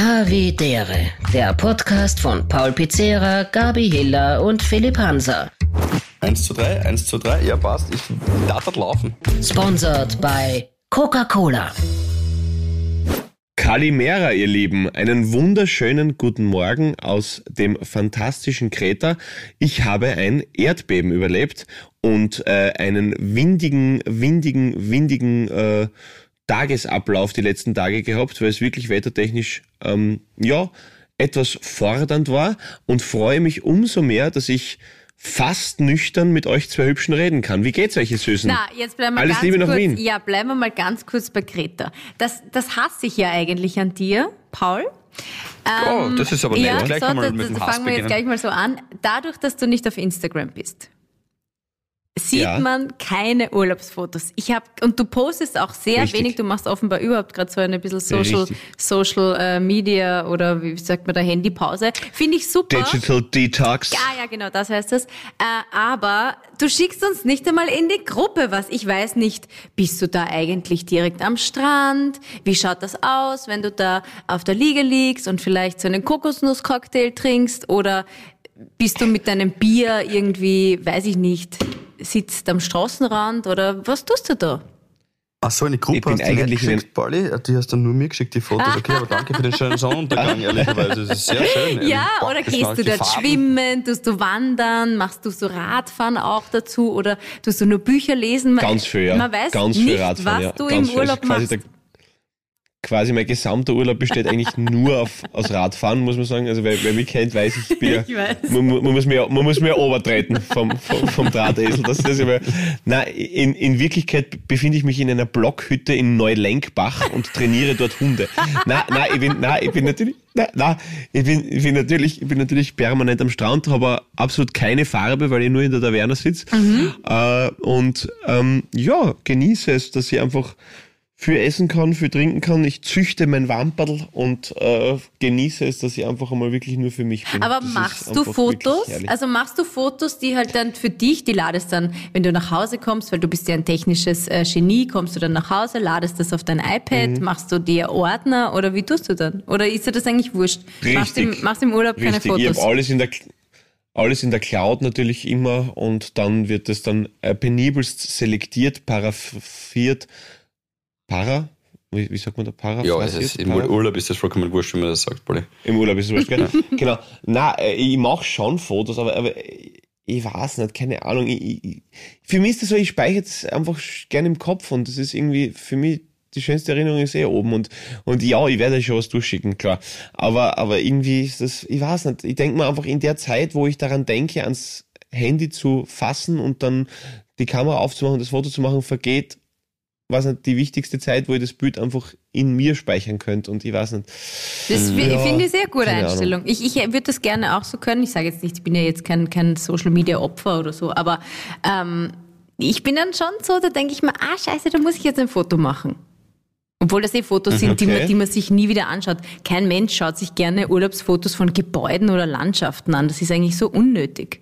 Havidere, der Podcast von Paul Pizzera, Gabi Hiller und Philipp Hanser. 1 zu 3, 1 zu 3, ja passt, ich darf das laufen. Sponsored bei Coca-Cola. Kalimera, ihr Lieben, einen wunderschönen guten Morgen aus dem fantastischen Kreta. Ich habe ein Erdbeben überlebt und äh, einen windigen, windigen, windigen äh, Tagesablauf die letzten Tage gehabt, weil es wirklich wettertechnisch ähm, ja etwas fordernd war und freue mich umso mehr, dass ich fast nüchtern mit euch zwei Hübschen reden kann. Wie geht's euch, ihr Süßen? Na, jetzt bleiben wir Alles ganz Liebe nach kurz. Wien. Ja, bleiben wir mal ganz kurz bei Greta. Das, das hasse ich ja eigentlich an dir, Paul. Oh, das ist aber nett. Ja, Gleich so, kann man das, mit dem das Hass fangen wir jetzt gleich mal so an. Dadurch, dass du nicht auf Instagram bist, sieht Ja. man keine Urlaubsfotos. Ich habe und du postest auch sehr Richtig. wenig. Du machst offenbar überhaupt gerade so eine bisschen Social, Richtig. Social äh, Media oder wie sagt man da Handypause. Finde ich super. Digital Detox. Ja, ja, genau, das heißt es. Äh, aber du schickst uns nicht einmal in die Gruppe was. Ich weiß nicht, bist du da eigentlich direkt am Strand? Wie schaut das aus, wenn du da auf der Liege liegst und vielleicht so einen Kokosnusscocktail trinkst? Oder bist du mit deinem Bier irgendwie, weiß ich nicht, sitzt am Straßenrand? Oder was tust du da? Ach so, eine Gruppe Ich bin hast du eigentlich in geschickt, Pauli? Die hast dann nur mir geschickt, die Fotos. Okay, aber danke für den schönen Sonnenuntergang, ehrlicherweise. Das ist sehr schön. Ja, oder gehst du dort Farben. schwimmen, tust du wandern, machst du so Radfahren auch dazu oder tust du nur Bücher lesen? Man- Ganz viel, ja. Man weiß Ganz viel nicht, Radfahren, was ja. du Ganz im. Urlaub Also machst. der- quasi mein gesamter Urlaub besteht eigentlich nur auf, aus Radfahren, muss man sagen. Also wer, wer mich kennt, weiß ich, bin ja, Ich weiß. Man, man, muss mir, man muss mir obertreten vom, vom, vom Drahtesel. Das ist aber, na, in, in Wirklichkeit befinde ich mich in einer Blockhütte in Neulenkbach und trainiere dort Hunde. Na, na, ich bin, na, ich bin natürlich, na, na, ich bin, ich bin natürlich, ich bin natürlich permanent am Strand, habe aber absolut keine Farbe, weil ich nur in der Taverne sitze. Äh, und ähm, ja, genieße es, dass ich einfach viel essen kann, viel trinken kann. Ich züchte mein Wamperl und äh, genieße es, dass ich einfach einmal wirklich nur für mich bin. Aber Das machst du Fotos? Also machst du Fotos, die halt dann für dich, die ladest dann, wenn du nach Hause kommst, weil du bist ja ein technisches äh, Genie, kommst du dann nach Hause, ladest das auf dein iPad, Mhm. machst du dir Ordner oder wie tust du dann? Oder ist dir das eigentlich wurscht? Machst im, Richtig. machst im Urlaub keine Richtig, ich Fotos? habe alles in der alles in der Cloud natürlich immer und dann wird es dann äh, penibelst selektiert, paraphiert, para, wie, wie sagt man da, para? Ja, es ist, im Para- Urlaub ist das vollkommen wurscht, wenn man das sagt, Pauli. Im Urlaub ist es wurscht, gell? genau. Na, äh, ich mache schon Fotos, aber, aber ich weiß nicht, keine Ahnung. Ich, ich, für mich ist das so, ich speichere es einfach gerne im Kopf und das ist irgendwie für mich die schönste Erinnerung ist eh oben und, und ja, ich werde euch schon was durchschicken, klar. Aber, aber irgendwie ist das, ich weiß nicht, ich denke mir einfach in der Zeit, wo ich daran denke, ans Handy zu fassen und dann die Kamera aufzumachen das Foto zu machen, vergeht, nicht, die wichtigste Zeit, wo ich das Bild einfach in mir speichern könnte und ich weiß nicht. Das Ja, finde ich sehr gute. Einstellung. Ich, ich würde das gerne auch so können. Ich sage jetzt nicht, ich bin ja jetzt kein, kein Social Media Opfer oder so, aber ähm, ich bin dann schon so, da denke ich mir, ah scheiße, da muss ich jetzt ein Foto machen. Obwohl das eh Fotos sind, die, Okay. man, die man sich nie wieder anschaut. Kein Mensch schaut sich gerne Urlaubsfotos von Gebäuden oder Landschaften an. Das ist eigentlich so unnötig.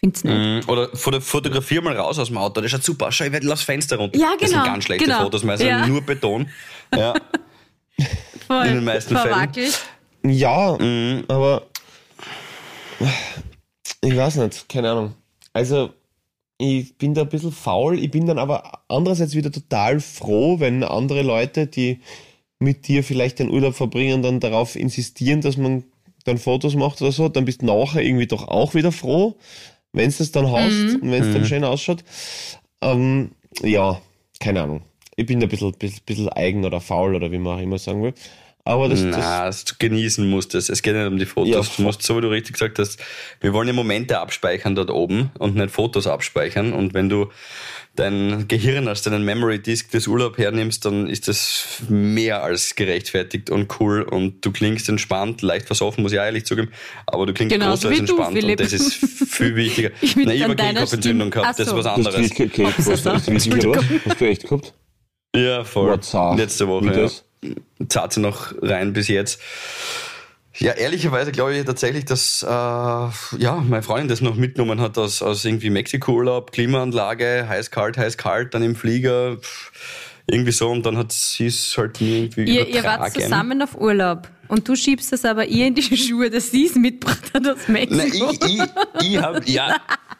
Find's nicht. Mhm. Oder foto fotografier mal raus aus dem Auto, das schaut super aus. Schau, ich werde lass Fenster runter. Ja, Das sind genau, ganz schlechte genau. Fotos, meistens Ja. nur Beton. Ja. Voll in den meisten Fällen. verwackelt. Ja, Mhm. aber ich weiß nicht, keine Ahnung. Also, ich bin da ein bisschen faul, ich bin dann aber andererseits wieder total froh, wenn andere Leute, die mit dir vielleicht den Urlaub verbringen, dann darauf insistieren, dass man dann Fotos macht oder so, dann bist du nachher irgendwie doch auch wieder froh, wenn es das dann hast Mhm. und wenn es dann schön ausschaut. Ähm, ja, keine Ahnung. Ich bin da ein bisschen, bisschen, bisschen eigen oder faul oder wie man auch immer sagen will. Aber das, das Na, das du genießen musst es. Es geht nicht um die Fotos. Ja, du musst, so wie du richtig gesagt hast, wir wollen ja Momente abspeichern dort oben und nicht Fotos abspeichern. Und wenn du dein Gehirn als deinen Memory Disk des Urlaub hernimmst, dann ist das mehr als gerechtfertigt und cool und du klingst entspannt, leicht versoffen, muss ich auch ehrlich zugeben, aber du klingst Genauso großartig du, entspannt Philipp. und das ist viel wichtiger. Ich bin Na, ich habe Kehlkopfentzündung gehabt, das ist was so. anderes. Hast du du du echt gehabt? Ja, voll. Letzte Woche. Ja. Das? Zart sie noch rein bis jetzt. Ja, ehrlicherweise glaube ich tatsächlich, dass äh, ja, meine Freundin das noch mitgenommen hat aus, aus irgendwie Mexiko-Urlaub, Klimaanlage, heiß, kalt, heiß, kalt, dann im Flieger, irgendwie so und dann hat sie es halt mir irgendwie Ihr, ihr wart zusammen auf Urlaub. Und du schiebst das aber ihr in die Schuhe, dass sie es mitgebracht hat aus Nein, Mexiko. ich, ich, ich hab, ja,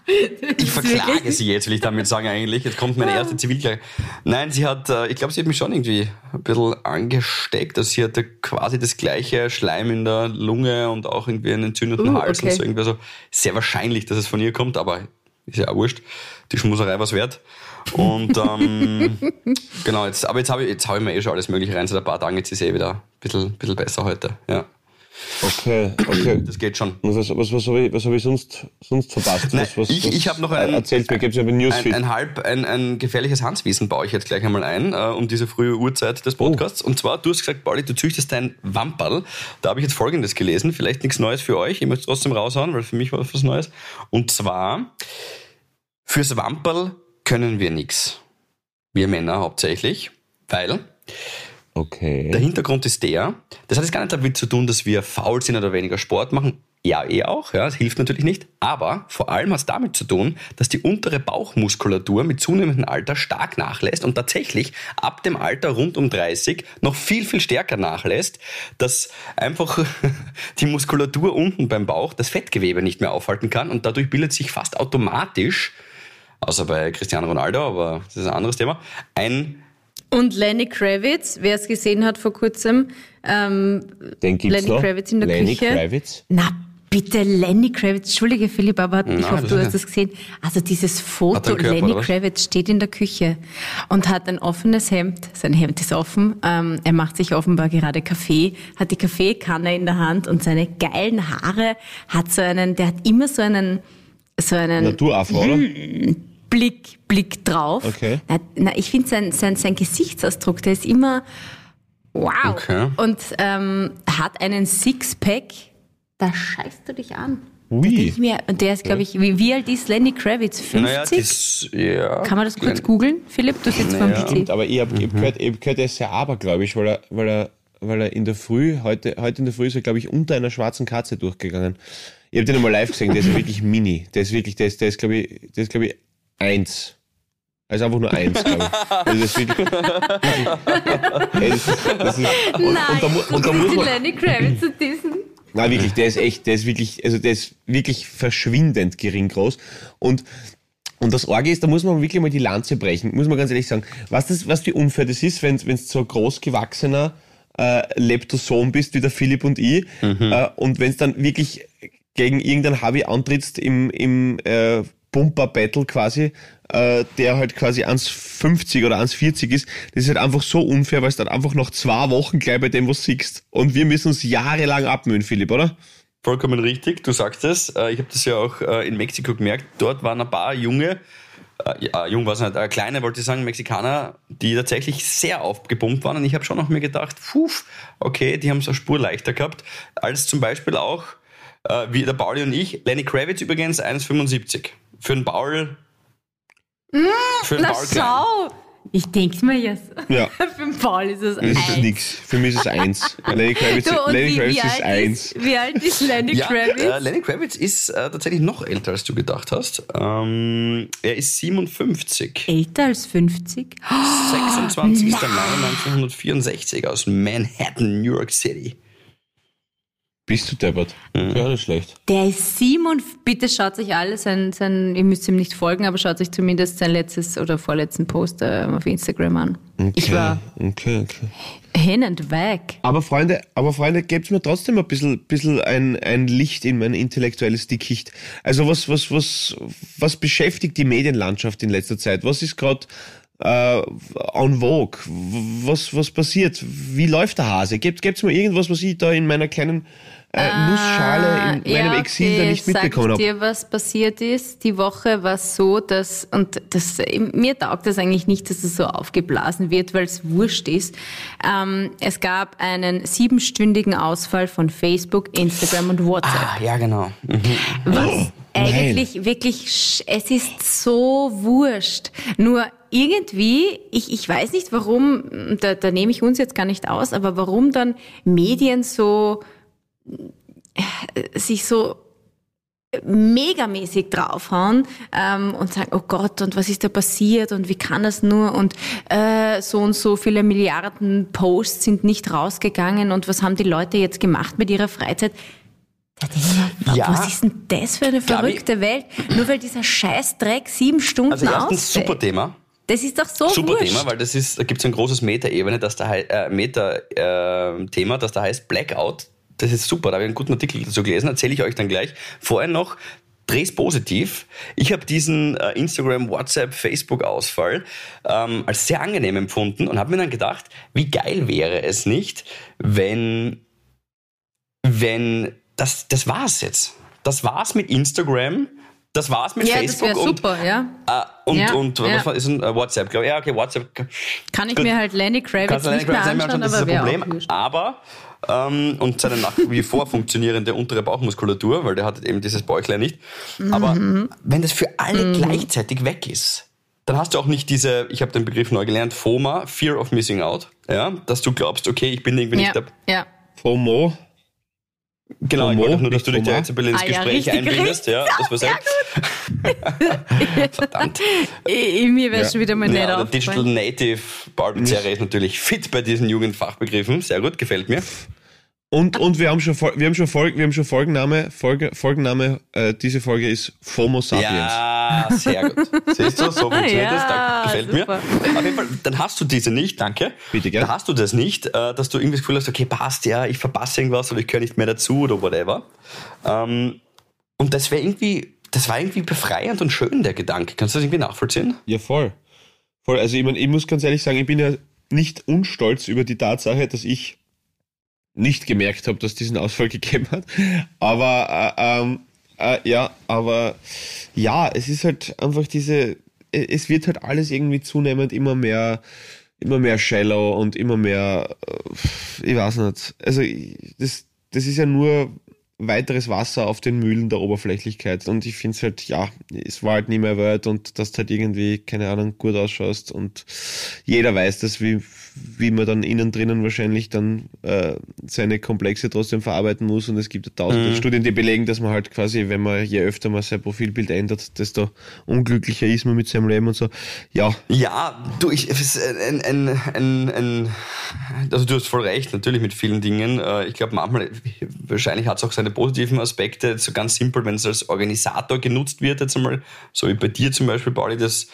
ich verklage sie jetzt, will ich damit sagen eigentlich. Jetzt kommt meine erste Zivilklage. Nein, sie hat, äh, ich glaube, sie hat mich schon irgendwie ein bisschen angesteckt. Also sie hatte quasi das gleiche Schleim in der Lunge und auch irgendwie einen entzündeten Uh, Hals okay. und so irgendwie. Also sehr wahrscheinlich, dass es von ihr kommt, aber ist ja auch wurscht. Die Schmuserei was wert. Und ähm, genau, jetzt, aber jetzt habe ich, jetzt hab ich mir eh schon alles Mögliche rein seit ein paar Tagen. Jetzt ist eh wieder ein bisschen, bisschen besser heute. Ja, Okay, okay. das geht schon. Was, was, was habe ich, was hab ich sonst, sonst verpasst? Nein, was, was, ich- ich hab noch ein- Erzählt mir, gibt's ja ein Ein, Newsfeed. ein halb, ein, ein gefährliches Hanswissen baue ich jetzt gleich einmal ein, äh, um diese frühe Uhrzeit des Podcasts. Und zwar, du hast gesagt, Pauli, du züchtest dein Wamperl. Da habe ich jetzt Folgendes gelesen, vielleicht nichts Neues für euch, ich möchte es trotzdem raushauen, weil für mich war es was Neues. Und zwar, fürs Wamperl können wir nichts. Wir Männer hauptsächlich, weil okay. der Hintergrund ist der, das hat jetzt gar nicht damit zu tun, dass wir faul sind oder weniger Sport machen. Ja, eh auch, ja, das hilft natürlich nicht. Aber vor allem hat es damit zu tun, dass die untere Bauchmuskulatur mit zunehmendem Alter stark nachlässt und tatsächlich ab dem Alter rund um 30 noch viel, viel stärker nachlässt, dass einfach die Muskulatur unten beim Bauch das Fettgewebe nicht mehr aufhalten kann und dadurch bildet sich fast automatisch, außer bei Cristiano Ronaldo, aber das ist ein anderes Thema, ein Und Lenny Kravitz, wer es gesehen hat vor kurzem, ähm, Den gibt's Lenny noch. Kravitz in der Lenny Küche. Kravitz. Na bitte, Lenny Kravitz. Entschuldige, Philipp, aber ich Na, hoffe, du hast es gesehen. Also dieses Foto, Körper, Lenny oder? Kravitz steht in der Küche und hat ein offenes Hemd. Sein Hemd ist offen. Ähm, er macht sich offenbar gerade Kaffee, hat die Kaffeekanne in der Hand und seine geilen Haare hat so einen, der hat immer so einen, so einen Naturafro, oder? Blick, Blick drauf. Okay. Na, na, ich finde sein, sein, sein Gesichtsausdruck, der ist immer wow. Okay. Und ähm, hat einen Sixpack, da scheißt du dich an. Ui. Mir, und der ist, glaube ich, wie, wie alt ist Lenny Kravitz? 50? Naja, das, ja. Kann man das kurz googeln, Philipp? Du sitzt Naja. vom PC. Stimmt, aber ich habe Mhm. gehört, ich hab gehört, er ist sehr abergläubisch, weil er, weil er, weil er in der Früh, heute, heute in der Früh ist er, glaube ich, unter einer schwarzen Katze durchgegangen. Ich habe den einmal live gesehen, der ist wirklich mini. Der ist wirklich, der ist, der ist, glaube ich, der ist, glaube ich, eins. Also einfach nur eins, glaube ich. Also das ist wirklich, Ey, das ist, das ist, und, und, da, mu- und da muss man, Lenny Kravitz zu diesen. na wirklich, der ist echt, der ist wirklich, also der ist wirklich verschwindend gering groß. Und, und das Orge ist, da muss man wirklich mal die Lanze brechen, muss man ganz ehrlich sagen. Was das, was wie unfair das ist, wenn wenn so ein großgewachsener äh, Leptosom bist, wie der Philipp und ich, äh, und wenn es dann wirklich gegen irgendeinen Harvey antrittst im, im äh, Bumper-Battle quasi, äh, der halt quasi 1,50 oder 1,40 ist, das ist halt einfach so unfair, weil es dann einfach nach zwei Wochen gleich bei dem was siehst. Und wir müssen uns jahrelang abmühen, Philipp, oder? Vollkommen richtig, du sagst es. Äh, Ich habe das ja auch äh, in Mexiko gemerkt. Dort waren ein paar junge, äh, jung war es nicht, äh, kleine, wollte ich sagen, Mexikaner, die tatsächlich sehr aufgepumpt waren. Und ich habe schon noch mir gedacht, puh, okay, die haben es eine Spur leichter gehabt, als zum Beispiel auch, äh, wie der Pauli und ich. Lenny Kravitz übrigens 1,75. Für einen Paul. für einen Na klein. schau! Ich denke mir jetzt. Ja. Für den Paul ist es Das ist eins. nix. Für mich ist es eins. Lenny Kravitz, Du, Lenny wie, Kravitz wie, ist eins. ist, wie alt ist Lenny Ja, Kravitz? äh, Lenny Kravitz ist äh, tatsächlich noch älter, als du gedacht hast. Ähm, er ist 57. Älter als 50? 26. Mai 1964 aus Manhattan, New York City. Bist du deppert? Mhm. Ja, nicht schlecht. Der ist 7 bitte schaut euch alle sein, sein, ihr müsst ihm nicht folgen, aber schaut euch zumindest sein letztes oder vorletzten Post äh, auf Instagram an. Ich war Okay, okay. hin und weg. Aber Freunde, aber Freunde, gebt's mir trotzdem ein bisschen, bisschen ein, ein Licht in mein intellektuelles Dickicht. Also was, was, was, was beschäftigt die Medienlandschaft in letzter Zeit? Was ist gerade äh, en vogue? Was, was passiert? Wie läuft der Hase? Gebt, gebt's mir irgendwas, was ich da in meiner kleinen äh, Nussschale in meinem Exil da nicht mitbekommen Sag ich habe? dir, was passiert ist? Die Woche war so, dass, und das, mir taugt das eigentlich nicht, dass es so aufgeblasen wird, weil es wurscht ist. Ähm, es gab einen siebenstündigen Ausfall von Facebook, Instagram und WhatsApp. Ah, ja, genau. Mhm. Was eigentlich wirklich, sch- es ist so wurscht. Nur irgendwie, ich, ich weiß nicht warum, da, da nehme ich uns jetzt gar nicht aus, aber warum dann Medien so, äh, sich so megamäßig draufhauen ähm, und sagen, oh Gott, und was ist da passiert und wie kann das nur und äh, so und so viele Milliarden Posts sind nicht rausgegangen und was haben die Leute jetzt gemacht mit ihrer Freizeit? Da denke ich mir, Ja. was ist denn das für eine Gabi- verrückte Welt? Nur weil dieser Scheißdreck sieben Stunden Also erstens ausfällt. super Thema. Das ist doch so Super wurscht. Thema, weil das ist, da gibt es ein großes Meta-Ebene, das da äh, Meta-Thema, das da heißt Blackout. Das ist super, da habe ich einen guten Artikel dazu gelesen, erzähle ich euch dann gleich. Vorher noch, dreh's positiv. Ich habe diesen äh, Instagram, WhatsApp, Facebook-Ausfall ähm, als sehr angenehm empfunden und habe mir dann gedacht, wie geil wäre es nicht, wenn, wenn, das, das war's jetzt. Das war's mit Instagram, das war's mit ja, das Facebook wäre und super, ja. äh, und, Ja, und ja. was war, ist ein äh, WhatsApp, glaube ich. Ja, okay, WhatsApp. Kann ich Gut. mir halt Lenny Kravitz Kannst du nicht mehr alleine anschauen, das ist aber ein Problem. Aber, ähm, und seine nach wie vor funktionierende untere Bauchmuskulatur, weil der hat eben dieses Bäuchlein nicht. Aber Mhm. wenn das für alle gleichzeitig weg ist, dann hast du auch nicht diese, ich habe den Begriff neu gelernt, FOMA, Fear of Missing Out, ja, dass du glaubst, okay, ich bin irgendwie Ja, nicht der, ja. FOMO. Genau, ich FOMO, wollte nur, dass du dich da jetzt ein bisschen ins Ah, ja, Gespräch richtig, einbindest, ja, das war sehr, verdammt. Ich, ich, mir wäre Ja. schon wieder mal nicht Ja, der Digital. Native Barbie-Serie ist natürlich fit bei diesen Jugendfachbegriffen. Sehr gut, gefällt mir. Und, und wir haben schon, wir haben schon, Folg, wir haben schon Folgenname, Folge, Folgenname, äh, diese Folge ist FOMO Sapiens. Ja, sehr gut. Siehst du, so funktioniert Ja, das. Da gefällt super. mir. Auf jeden Fall, dann hast du diese nicht, danke. Bitte, gell? Dann hast du das nicht, äh, dass du irgendwie das Gefühl hast, okay, passt, ja, ich verpasse irgendwas oder ich gehöre nicht mehr dazu oder whatever. Ähm, und das wäre irgendwie, das war irgendwie befreiend und schön, der Gedanke. Kannst du das irgendwie nachvollziehen? Ja, voll. Voll. Also ich, mein, ich muss ganz ehrlich sagen, ich bin ja nicht unstolz über die Tatsache, dass ich nicht gemerkt habe, dass diesen Ausfall gegeben hat. Aber äh, ähm, äh, ja, aber ja, es ist halt einfach diese, äh, es wird halt alles irgendwie zunehmend immer mehr, immer mehr shallow und immer mehr, äh, ich weiß nicht. Also das, das ist ja nur weiteres Wasser auf den Mühlen der Oberflächlichkeit. Und ich finde es halt, ja, es war halt nie mehr wert und dass du halt irgendwie, keine Ahnung, gut ausschaust und jeder weiß das, wie, wie man dann innen drinnen wahrscheinlich dann äh, seine Komplexe trotzdem verarbeiten muss. Und es gibt tausende Studien, die belegen, dass man halt quasi, wenn man je öfter man sein Profilbild ändert, desto unglücklicher ist man mit seinem Leben und so. Ja, Ja, du, ich, ein, ein, ein, ein, also du hast voll recht, natürlich mit vielen Dingen. Äh, Ich glaube, manchmal, wahrscheinlich hat es auch seine positiven Aspekte, so ganz simpel, wenn es als Organisator genutzt wird, jetzt einmal, so wie bei dir zum Beispiel, Pauli, dass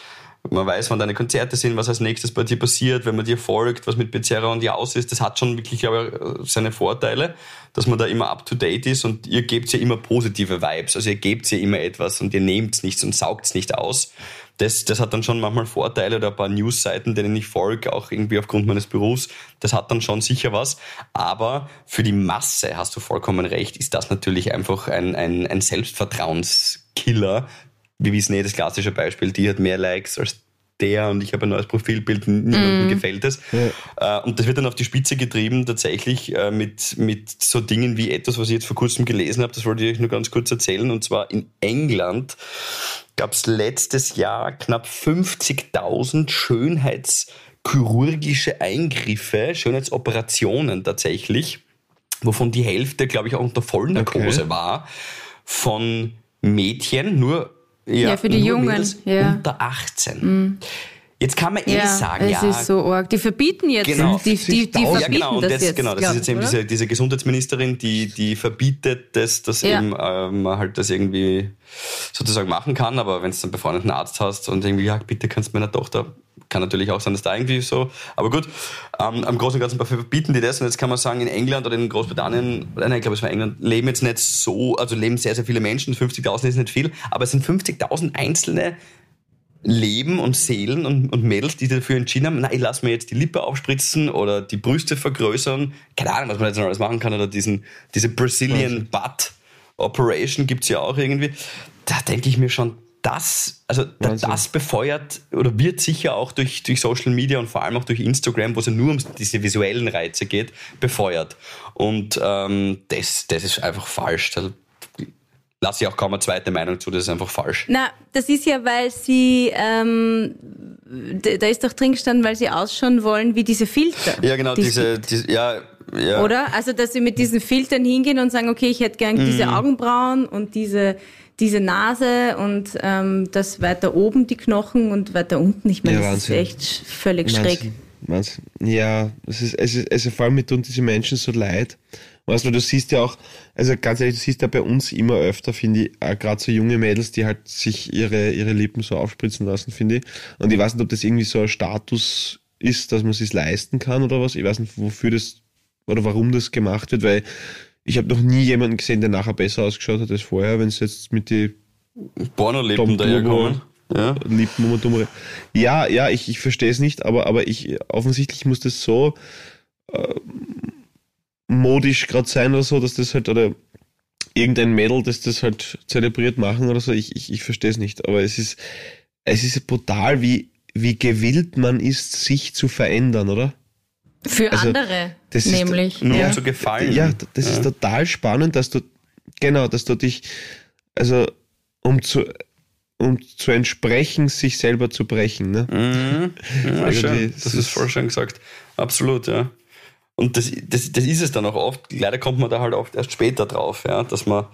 man weiß, wann deine Konzerte sind, was als nächstes bei dir passiert, wenn man dir folgt, was mit Bezerra und dir aus ist, das hat schon wirklich, glaube ich, seine Vorteile, dass man da immer up to date ist und ihr gebt ja immer positive Vibes, also ihr gebt ja immer etwas und ihr nehmt nichts und saugt nicht aus das, das hat dann schon manchmal Vorteile oder ein paar Newsseiten, denen ich folge, auch irgendwie aufgrund meines Berufs. Das hat dann schon sicher was. Aber für die Masse, hast du vollkommen recht, ist das natürlich einfach ein, ein, ein Selbstvertrauenskiller. Wir wissen eh das klassische Beispiel, die hat mehr Likes als der und ich habe ein neues Profilbild, niemandem gefällt es. Äh, Und das wird dann auf die Spitze getrieben, tatsächlich äh, mit, mit so Dingen wie etwas, was ich jetzt vor kurzem gelesen habe, das wollte ich euch nur ganz kurz erzählen, und zwar in England gab es letztes Jahr knapp 50.000 schönheitschirurgische Eingriffe, Schönheitsoperationen tatsächlich, wovon die Hälfte, glaube ich, auch unter Vollnarkose Okay. war, von Mädchen, nur Ja, für die Jungen, ja. unter 18. Jetzt kann man eh Ja, sagen, es ja, ist so arg. Die verbieten jetzt, Genau. die, die, die 50.000. verbieten ja, genau, und das das, jetzt, genau, das glaub ist jetzt eben oder? diese, diese Gesundheitsministerin, die, die verbietet das, dass Ja. eben ähm, man halt das irgendwie sozusagen machen kann, aber wenn du dann einen befreundeten Arzt hast und irgendwie, ja, bitte kannst du meiner Tochter, kann natürlich auch sein, dass da irgendwie so, aber gut, ähm, am Großen und Ganzen verbieten die das und jetzt kann man sagen, in England oder in Großbritannien, nein, ich glaube, es war England, leben jetzt nicht so, also leben sehr, sehr viele Menschen, 50.000 ist nicht viel, aber es sind 50.000 einzelne Leben und Seelen und, und Mädels, die dafür entschieden haben, na, ich lasse mir jetzt die Lippe aufspritzen oder die Brüste vergrößern. Keine Ahnung, was man jetzt noch alles machen kann. Oder diesen, diese Brazilian Butt Operation gibt's ja auch irgendwie. Da denke ich mir schon, das, also Wahnsinn. das befeuert oder wird sicher auch durch, durch Social Media und vor allem auch durch Instagram, wo es ja nur um diese visuellen Reize geht, befeuert. Und ähm, das, das ist einfach falsch. Da lasse ich auch kaum eine zweite Meinung zu, das ist einfach falsch. Na, das ist ja, weil sie, ähm, da ist doch drin gestanden, weil sie ausschauen wollen wie diese Filter. Ja, genau, die es diese, diese ja, ja. Oder? Also, dass sie mit diesen Filtern hingehen und sagen, okay, ich hätte gern Mhm. diese Augenbrauen und diese, diese Nase und ähm, das weiter oben die Knochen und weiter unten. Ich meine, Ja, das ist echt völlig schräg. Wahnsinn, Wahnsinn. Ja, es ist, es ist, also vor allem mir tun diese Menschen so leid. Weißt du, du siehst ja auch, also ganz ehrlich, du siehst ja bei uns immer öfter, finde ich, gerade so junge Mädels, die halt sich ihre, ihre Lippen so aufspritzen lassen, finde ich. Und ich weiß nicht, ob das irgendwie so ein Status ist, dass man es sich leisten kann oder was. Ich weiß nicht, wofür das oder warum das gemacht wird, weil ich habe noch nie jemanden gesehen, der nachher besser ausgeschaut hat als vorher, wenn es jetzt mit die Pornolippen daherkommen. Ja. Lippen und dumme. Ja, ja, ich, ich verstehe es nicht, aber, aber ich offensichtlich muss das so äh, modisch gerade sein oder so, dass das halt oder irgendein Mädel, das das halt zelebriert machen oder so. Ich, ich, ich verstehe es nicht. Aber es ist, es ist brutal, wie, wie gewillt man ist, sich zu verändern, oder? Für Also, andere, das ist nämlich. Nur ja. um zu gefallen. Ja, das ist total spannend, dass du, genau, dass du dich, also um zu, um zu entsprechen, sich selber zu brechen, ne? Mhm. Ja, es Das ist ist- voll schön gesagt. Absolut, ja. Und das, das, das ist es dann auch oft. Leider kommt man da halt oft erst später drauf, ja, dass man,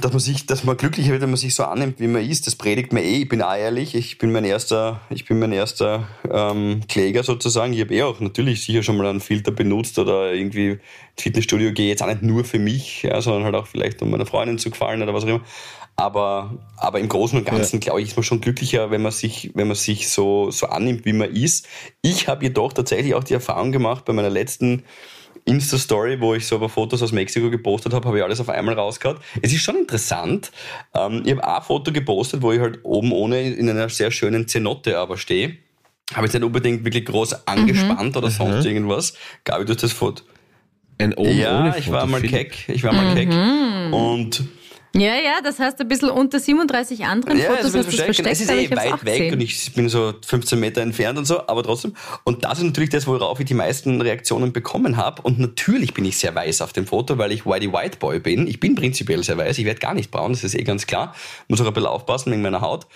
dass man sich, dass man glücklicher wird, wenn man sich so annimmt, wie man ist. Das predigt mir eh. Ich bin ehrlich. Ich bin mein erster, ich bin mein erster ähm, Kläger sozusagen. Ich habe eh auch natürlich sicher schon mal einen Filter benutzt oder irgendwie ins Fitnessstudio gehe jetzt auch nicht nur für mich, ja, sondern halt auch vielleicht um meiner Freundin zu gefallen oder was auch immer. Aber, aber im Großen und Ganzen, glaube ich, ist man schon glücklicher, wenn man sich, wenn man sich so, so annimmt, wie man ist. Ich habe jedoch tatsächlich auch die Erfahrung gemacht bei meiner letzten Insta-Story, wo ich so ein paar Fotos aus Mexiko gepostet habe, habe ich alles auf einmal rausgehauen. Es ist schon interessant. Ähm, ich habe auch ein Foto gepostet, wo ich halt oben ohne in einer sehr schönen Zenotte aber stehe. Habe ich nicht unbedingt wirklich groß angespannt oder sonst irgendwas. Gabi, du hast das Foto. Ein oben ja, ohne ich Foto, war mal keck. Ich war mal keck. Und Ja, ja, das heißt ein bisschen unter 37 anderen Ja, Fotos hast versteckt. versteckt, es ist eh weit weg gesehen. und ich bin so 15 Meter entfernt und so, aber trotzdem. Und das ist natürlich das, worauf ich die meisten Reaktionen bekommen habe. Und natürlich bin ich sehr weiß auf dem Foto, weil ich Whitey White Boy bin. Ich bin prinzipiell sehr weiß. Ich werde gar nicht braun, das ist eh ganz klar. Muss auch ein bisschen aufpassen wegen meiner Haut.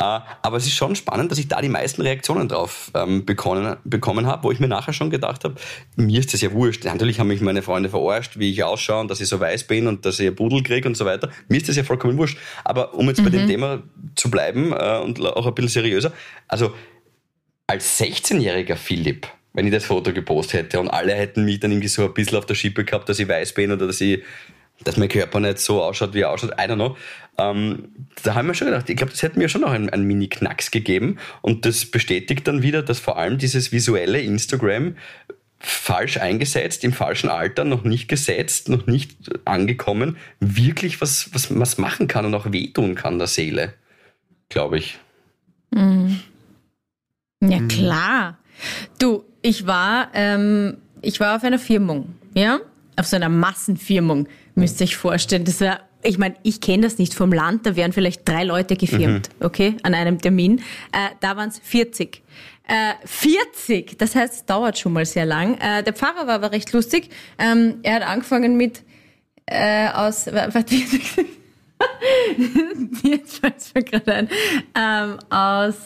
Äh, Aber es ist schon spannend, dass ich da die meisten Reaktionen drauf ähm, bekommen, bekommen habe, wo ich mir nachher schon gedacht habe, mir ist das ja wurscht. Natürlich haben mich meine Freunde verarscht, wie ich ausschaue und dass ich so weiß bin und dass ich ein Pudel kriege und so weiter. Mir ist das ja vollkommen wurscht. Aber um jetzt bei dem Thema zu bleiben äh, und auch ein bisschen seriöser, also als 16-jähriger Philipp, wenn ich das Foto gepostet hätte und alle hätten mich dann irgendwie so ein bisschen auf der Schippe gehabt, dass ich weiß bin oder dass ich dass mein Körper nicht so ausschaut, wie er ausschaut, I don't know. Ähm, da haben wir schon gedacht, ich glaube, das hätte mir schon noch einen, einen Mini-Knacks gegeben. Und das bestätigt dann wieder, dass vor allem dieses visuelle Instagram falsch eingesetzt, im falschen Alter, noch nicht gesetzt, noch nicht angekommen, wirklich was, was, was machen kann und auch wehtun kann der Seele, glaube ich. Ja, klar. Du, ich war, ähm, ich war auf einer Firmung, ja? Auf so einer Massenfirmung, müsst ihr euch vorstellen. Das war, ich meine, ich kenne das nicht vom Land, da wären vielleicht drei Leute gefirmt, okay, an einem Termin. Äh, da waren es 40. Äh, 40! Das heißt, es dauert schon mal sehr lang. Äh, der Pfarrer war aber recht lustig. Ähm, er hat angefangen mit äh, aus? Jetzt fällt es mir gerade ein. Ähm, aus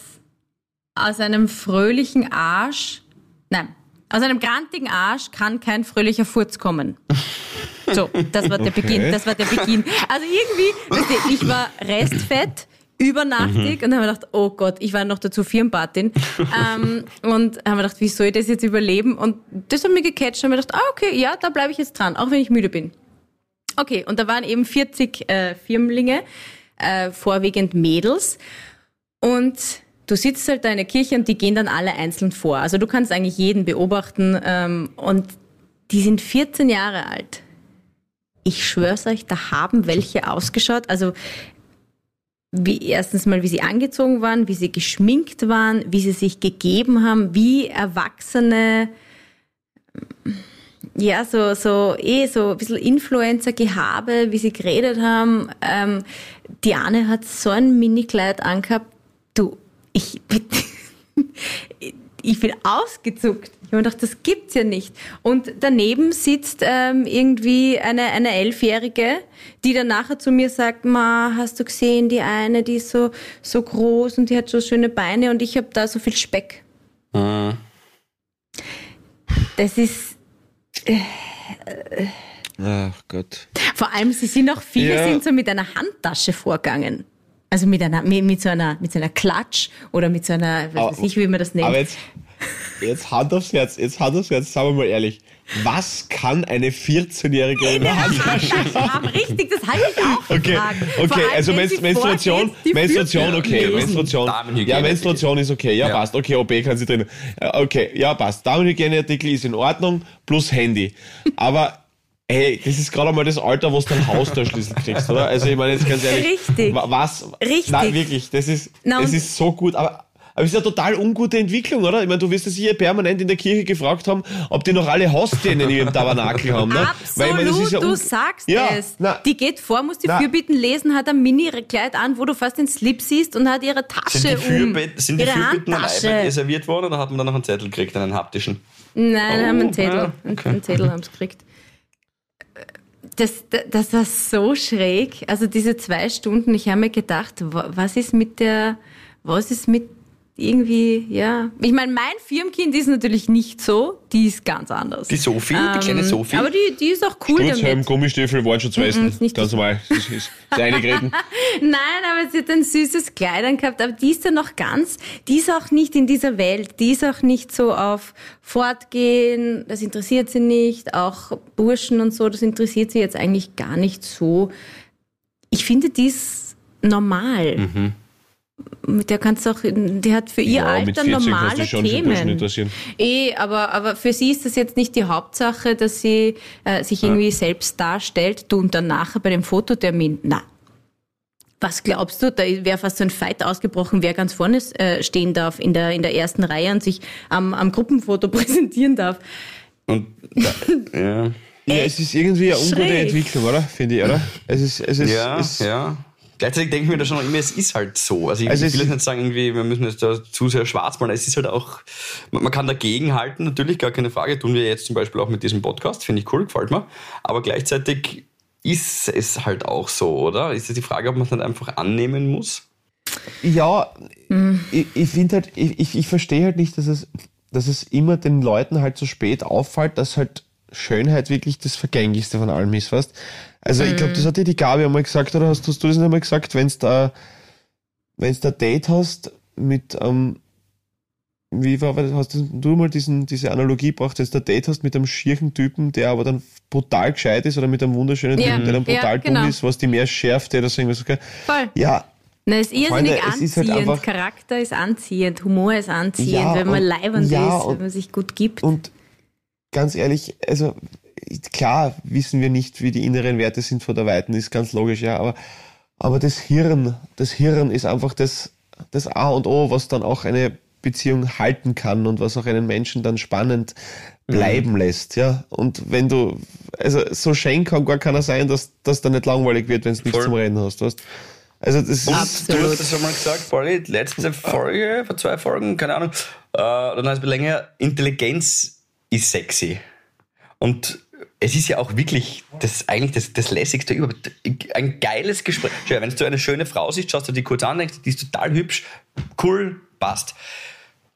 aus einem fröhlichen Arsch, nein, aus einem grantigen Arsch kann kein fröhlicher Furz kommen. So, das war der Okay. Beginn, das war der Beginn. Also irgendwie, ich war restfett, übernachtig und habe mir gedacht, oh Gott, ich war noch dazu Firmenpatin ähm, und habe mir gedacht, wie soll ich das jetzt überleben? Und das hat mich gecatcht und habe mir gedacht, ah okay, ja, da bleibe ich jetzt dran, auch wenn ich müde bin. Okay, und da waren eben 40 äh, Firmlinge, äh, vorwiegend Mädels. Und du sitzt halt da in der Kirche und die gehen dann alle einzeln vor. Also du kannst eigentlich jeden beobachten ähm, und die sind 14 Jahre alt. Ich schwör's euch, da haben welche ausgeschaut. Also wie erstens mal, wie sie angezogen waren, wie sie geschminkt waren, wie sie sich gegeben haben, wie Erwachsene ja, so, so, eh, so ein bisschen Influencer-Gehabe, wie sie geredet haben. Ähm, die Anne hat so ein Mini-Kleid angehabt. Du, ich, ich bin ausgezuckt. Ich habe mir gedacht, das gibt's ja nicht. Und daneben sitzt ähm, irgendwie eine, eine Elfjährige, die dann nachher zu mir sagt, Ma, hast du gesehen, die eine, die ist so, so groß und die hat so schöne Beine und ich habe da so viel Speck. Das ist, Ach Gott. Vor allem, sie sind auch, viele Ja. sind so mit einer Handtasche vorgegangen. Also mit einer, mit, mit so einer, mit so einer Klatsch oder mit so einer, was weiß ich, wie man das nennt. Aber jetzt, jetzt Hand aufs Herz, jetzt Hand aufs Herz, sagen wir mal ehrlich. Was kann eine 14-Jährige in der Handtasche? Ja, richtig, das habe ich auch Okay, okay, allem, also sie Menstruation, Menstruation, okay, lesen. Menstruation, ja, Menstruation ist okay, ja, Ja. passt, okay, OB kann sie drin, Ja, okay, ja, passt, Damenhygieneartikel ist in Ordnung, plus Handy, aber Ey, das ist gerade einmal das Alter, wo du einen Haustürschlüssel kriegst, oder? Also ich meine jetzt ganz ehrlich. Richtig. wa- Was? Richtig. Nein, wirklich, das ist, Na, das ist so gut, aber aber es ist eine total ungute Entwicklung, oder? Ich meine, du wirst ja sicher permanent in der Kirche gefragt haben, ob die noch alle Hostien in ihrem Tabernakel haben. Ne? Weil, ich Absolut, meine, das ist ja du sagst ja, es. Na, die geht vor, muss die Na. Fürbitten lesen, hat ein Mini-Kleid an, wo du fast den Slip siehst und hat ihre Tasche Sind die, um. Fürbit sind die ihre Fürbitten iPad reserviert worden oder hat man dann noch einen Zettel gekriegt, einen haptischen? Nein, Oh, haben einen Zettel. ja, Einen- okay. Einen Zettel haben sie gekriegt. Das, das, war so schräg. Also diese zwei Stunden, ich habe mir gedacht, wa- was ist mit der, was ist mit irgendwie, ja. Ich meine, mein Firmenkind ist natürlich nicht so, die ist ganz anders. Die Sophie, die kleine Sophie. Aber die, die ist auch cool Sturzhelm. Gummistiefel, Warnschutzwesten. ist nicht Ganz normal. Ist reingetreten. Nein, aber sie hat ein süßes Kleid angehabt, aber die ist ja noch ganz, die ist auch nicht in dieser Welt, die ist auch nicht so auf Fortgehen, das interessiert sie nicht, auch Burschen und so, das interessiert sie jetzt eigentlich gar nicht so. Ich finde, die ist normal. Mit der kannst du auch, die hat für ihr Ja, mit Alter 14 kannst normale Themen. interessieren. Eh, aber, aber für sie ist das jetzt nicht die Hauptsache, dass sie äh, sich irgendwie selbst darstellt. Du und dann nachher bei dem Fototermin, na. Was glaubst du? Da wäre fast so ein Fight ausgebrochen, wer ganz vorne äh, stehen darf in der, in der ersten Reihe und sich am, am Gruppenfoto präsentieren darf. Und da, ja. Ja, es ist irgendwie eine ungute. Entwicklung, oder? Finde ich, oder? Es ist, es ist, Ja, es, ja. Gleichzeitig denke ich mir da schon immer, es ist halt so. Also ich, Also ich will jetzt nicht sagen, irgendwie, wir müssen jetzt da zu sehr schwarz malen. Es ist halt auch, man man kann dagegen halten, natürlich, gar keine Frage. Tun wir jetzt zum Beispiel auch mit diesem Podcast, finde ich cool, gefällt mir. Aber gleichzeitig ist es halt auch so, oder? Ist es die Frage, ob man es nicht einfach annehmen muss? Ja, Mhm. ich, ich finde halt, ich, ich, ich verstehe halt nicht, dass es, dass es immer den Leuten halt so spät auffällt, dass halt Schönheit wirklich das Vergänglichste von allem ist, weißt? Also ich Mhm. glaube, das hat dir die Gabi einmal gesagt, oder hast, hast du das nicht einmal gesagt, wenn da, wenn's da Date hast mit, ähm, wie war, hast du mal diesen, diese Analogie gebracht, wenn du ein Date hast mit einem schierchen Typen, der aber dann brutal gescheit ist oder mit einem wunderschönen Ja, Typen, der dann ja, brutal genau. dumm ist, was die mehr schärft, der das irgendwas, okay? Voll. Ja, Na, es ist irrsinnig Freunde, es ist halt anziehend. einfach- Charakter ist anziehend, Humor ist anziehend, Ja, wenn man leibend ja, ist, und- wenn man sich gut gibt. Und ganz ehrlich, also klar wissen wir nicht, wie die inneren Werte sind von der Weiten, ist ganz logisch, ja, aber, aber das Hirn, das Hirn ist einfach das, das A und O, was dann auch eine Beziehung halten kann und was auch einen Menschen dann spannend bleiben lässt, ja. Und wenn du, also so schön kann gar keiner sein, dass das dann nicht langweilig wird, wenn du nichts zum Reden hast, weißt Also das ist, Du hast das schon mal gesagt, Pauli, letzte Folge, vor zwei Folgen, keine Ahnung, äh, dann heißt es länger, Intelligenz ist sexy. Und es ist ja auch wirklich das eigentlich das, das lässigste überhaupt. Ein geiles Gespräch. Wenn du eine schöne Frau siehst, schaust du die kurz an, denkst, die ist total hübsch, cool, passt.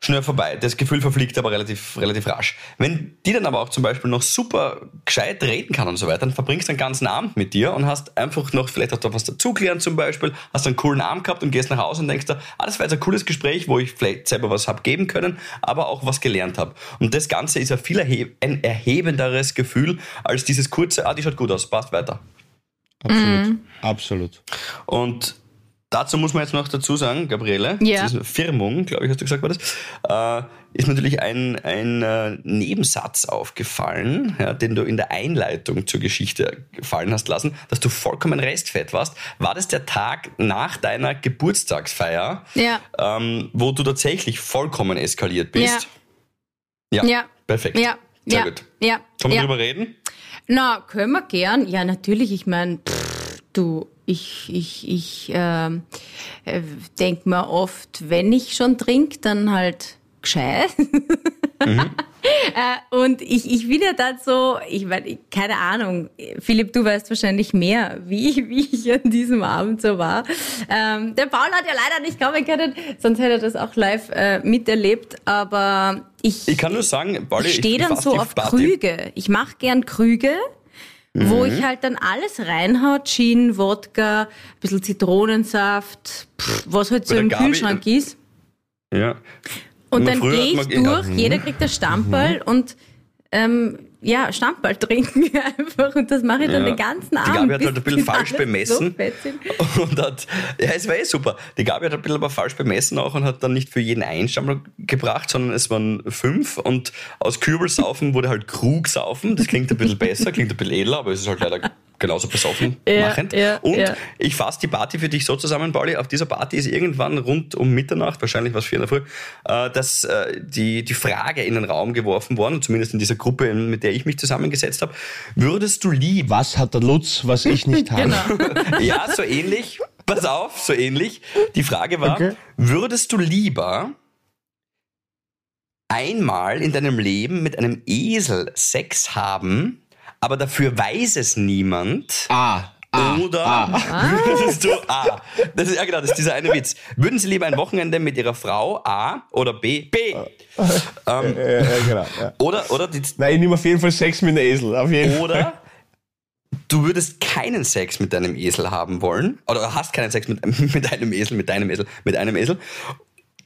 Schnell vorbei. Das Gefühl verfliegt aber relativ, relativ rasch. Wenn die dann aber auch zum Beispiel noch super gescheit reden kann und so weiter, dann verbringst du einen ganzen Abend mit dir und hast einfach noch, vielleicht hast du was dazugelernt zum Beispiel, hast einen coolen Abend gehabt und gehst nach Hause und denkst dir, ah, das war jetzt ein cooles Gespräch, wo ich vielleicht selber was hab geben können, aber auch was gelernt habe. Und das Ganze ist ein viel erheb ein erhebenderes Gefühl als dieses kurze, ah, die schaut gut aus, passt weiter. absolut, absolut. Und dazu muss man jetzt noch dazu sagen, Gabriele, Ja. Firmung, glaube ich, hast du gesagt, war das, äh, ist natürlich ein, ein äh, Nebensatz aufgefallen, ja, den du in der Einleitung zur Geschichte gefallen hast lassen, dass du vollkommen restfett warst. War das der Tag nach deiner Geburtstagsfeier, Ja. ähm, wo du tatsächlich vollkommen eskaliert bist? Ja. Ja. Perfekt. Ja. Sehr gut. Ja. Kann man ja. drüber reden? Na, können wir gern. Ja, natürlich. Ich meine, du, ich, ich, ich ähm, äh, denk mir oft, wenn ich schon trinke, dann halt gescheit. äh, und ich, ich bin ja dann so, ich meine, keine Ahnung, Philipp, du weißt wahrscheinlich mehr, wie ich, wie ich an diesem Abend so war. Ähm, der Paul hat ja leider nicht kommen können, sonst hätte er das auch live äh, miterlebt, aber ich, Ich kann nur sagen, Pauli, ich stehe dann so auf Party- Krüge. Ich mache gern Krüge wo ich halt dann alles reinhau, Gin, Wodka, ein bisschen Zitronensaft, pff, was halt so im Kühlschrank ist. Ja. Und Man dann gehe ich durch, ja. jeder kriegt ein Stammball und ähm, ja, Stammball trinken einfach. Und das mache ich dann Ja. den ganzen Die Abend. Gabi hat halt ein bisschen die falsch bemessen. So. Und hat, ja, es war eh super. Die Gabi hat ein bisschen aber falsch bemessen auch und hat dann nicht für jeden einen Stammball gebracht, sondern es waren fünf und aus Kürbelsaufen wurde halt Krugsaufen. Das klingt ein bisschen besser, klingt ein bisschen edler, aber es ist halt leider genauso besoffen Ja, machend. ja, und ja. ich fasse die Party für dich so zusammen, Pauli. Auf dieser Party ist irgendwann rund um Mitternacht, wahrscheinlich was vier in der Früh, äh, dass äh, die, die Frage in den Raum geworfen worden, zumindest in dieser Gruppe, mit der ich mich zusammengesetzt habe, würdest du lieber Was hat der Lutz, was ich nicht habe? Genau. ja, so ähnlich. Pass auf, so ähnlich. Die Frage war, Okay. würdest du lieber einmal in deinem Leben mit einem Esel Sex haben, aber dafür weiß es niemand? Ah, ah, Oder ah. würdest du A, das ist, ja genau, das ist dieser eine Witz. Würden Sie lieber ein Wochenende mit Ihrer Frau A oder B? B. Ähm, Ja, ja, genau, ja. oder, oder, die, Nein, ich nehme auf jeden Fall Sex mit einem Esel. Auf jeden Fall. oder du würdest keinen Sex mit deinem Esel haben wollen, oder hast keinen Sex mit, mit einem Esel, mit deinem Esel, mit einem Esel.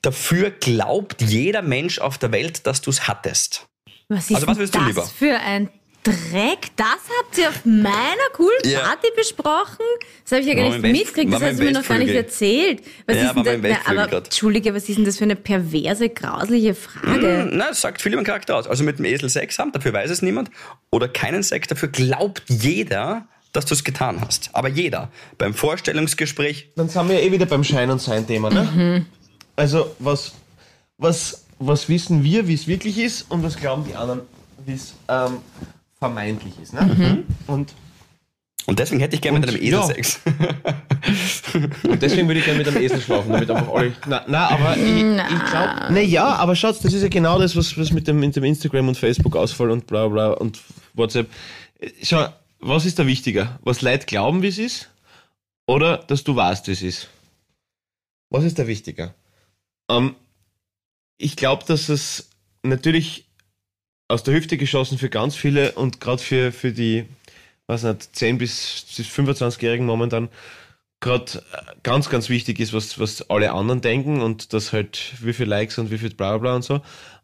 Dafür glaubt jeder Mensch auf der Welt, dass du es hattest. Was ist Also was willst du das lieber? für ein Dreck? Das habt ihr auf meiner coolen Ja. Party besprochen? Das habe ich ja gar nicht mitgekriegt, das hast du mir noch gar nicht erzählt. Was Ja, ist denn das? Westflügel aber grad. Entschuldige, was ist denn das für eine perverse, grausliche Frage? Na, das sagt viel über den Charakter aus. Also mit dem Esel Sex haben, dafür weiß es niemand. Oder keinen Sex, dafür glaubt jeder, dass du es getan hast. Aber jeder. Beim Vorstellungsgespräch, Dann sind wir ja eh wieder beim Schein und Sein Thema, ne? Also, was, was, was wissen wir, wie es wirklich ist und was glauben die anderen, wie es ähm, vermeintlich ist, ne? Und, und deswegen hätte ich gerne mit einem Esel ja. Sex. und deswegen würde ich gerne mit einem Esel schlafen, damit einfach alle. Na, na aber ich, ich glaube. Na ja, aber schaut, das ist ja genau das, was, was mit, dem, mit dem Instagram und Facebook-Ausfall und bla bla und WhatsApp. Schau, was ist da wichtiger? Was Leute glauben, wie es ist? Oder dass du weißt, wie es ist? Was ist da wichtiger? Ähm, ich glaube, dass es natürlich aus der Hüfte geschossen für ganz viele und gerade für, für die, was nicht, 10 bis 25-Jährigen momentan gerade ganz, ganz wichtig ist, was, was alle anderen denken und das halt, wie viel Likes und wie viel bla bla bla und so.